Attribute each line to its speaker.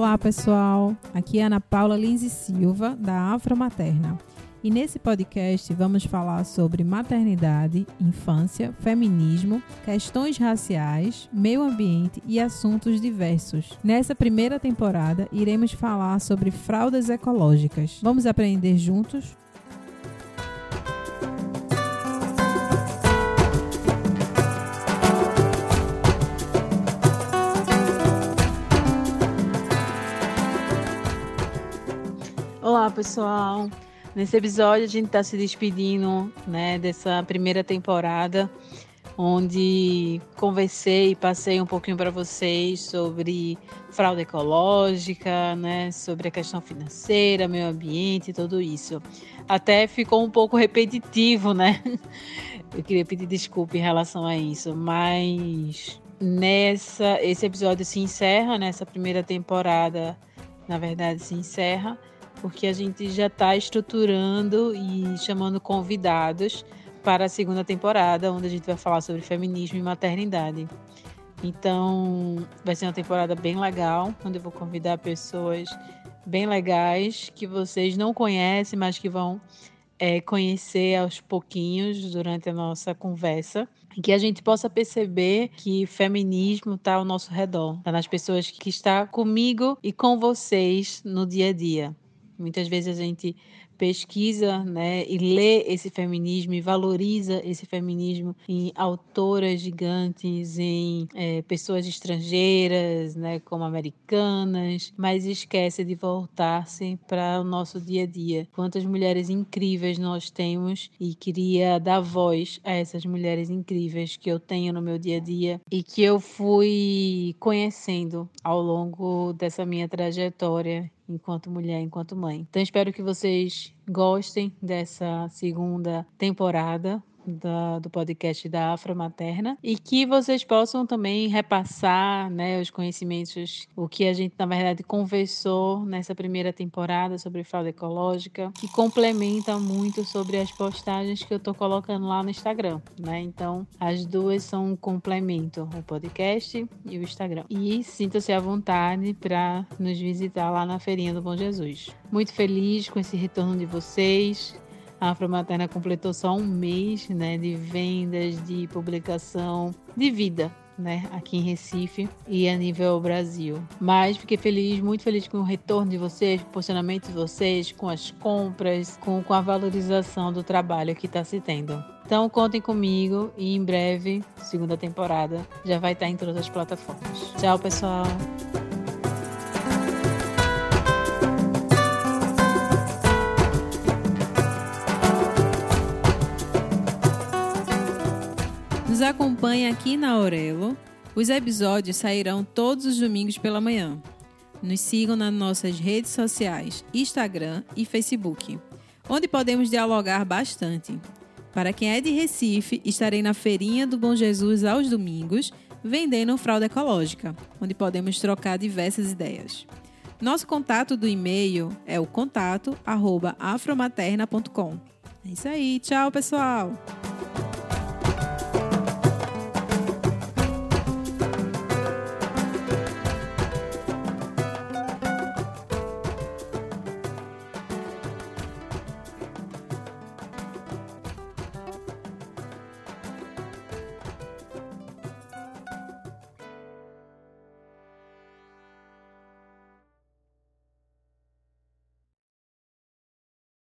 Speaker 1: Olá, pessoal. Aqui é Ana Paula Lins Silva, da Afro Materna. E nesse podcast vamos falar sobre maternidade, infância, feminismo, questões raciais, meio ambiente e assuntos diversos. Nessa primeira temporada, iremos falar sobre fraldas ecológicas. Vamos aprender juntos? Olá, pessoal. Nesse episódio a gente está se despedindo, né, dessa primeira temporada, onde conversei passei um pouquinho para vocês sobre fraude ecológica, né, sobre a questão financeira, meio ambiente, tudo isso. Até ficou um pouco repetitivo, né? Eu queria pedir desculpa em relação a isso, mas nessa esse episódio se encerra nessa primeira temporada, na verdade se encerra porque a gente já está estruturando e chamando convidados para a segunda temporada, onde a gente vai falar sobre feminismo e maternidade. Então, vai ser uma temporada bem legal, onde eu vou convidar pessoas bem legais que vocês não conhecem, mas que vão é, conhecer aos pouquinhos durante a nossa conversa. Que a gente possa perceber que feminismo está ao nosso redor, está nas pessoas que estão comigo e com vocês no dia a dia. Muitas vezes a gente pesquisa né, e lê esse feminismo e valoriza esse feminismo em autoras gigantes, em é, pessoas estrangeiras, né, como americanas, mas esquece de voltar-se para o nosso dia a dia. Quantas mulheres incríveis nós temos e queria dar voz a essas mulheres incríveis que eu tenho no meu dia a dia e que eu fui conhecendo ao longo dessa minha trajetória enquanto mulher, enquanto mãe. Então espero que vocês gostem dessa segunda temporada da, do podcast da Afro Materna e que vocês possam também repassar né, os conhecimentos, o que a gente, na verdade, conversou nessa primeira temporada sobre fraude ecológica, que complementa muito sobre as postagens que eu estou colocando lá no Instagram. Né? Então, as duas são um complemento, o podcast e o Instagram. E sinta-se à vontade para nos visitar lá na Feirinha do Bom Jesus. Muito feliz com esse retorno de vocês. A Afromaterna completou só um mês né, de vendas, de publicação, de vida. Né, aqui em Recife e a nível Brasil. Mas fiquei feliz, muito feliz com o retorno de vocês, com o posicionamento de vocês, com as compras, com, com a valorização do trabalho que está se tendo. Então contem comigo e em breve, segunda temporada, já vai estar em todas as plataformas. Tchau, pessoal! Nos acompanhe aqui na Aurelo. Os episódios sairão todos os domingos pela manhã. Nos sigam nas nossas redes sociais, Instagram e Facebook, onde podemos dialogar bastante. Para quem é de Recife, estarei na Feirinha do Bom Jesus aos domingos, vendendo fralda ecológica, onde podemos trocar diversas ideias. Nosso contato do e-mail é o contato@afromaterna.com. É isso aí, tchau, pessoal.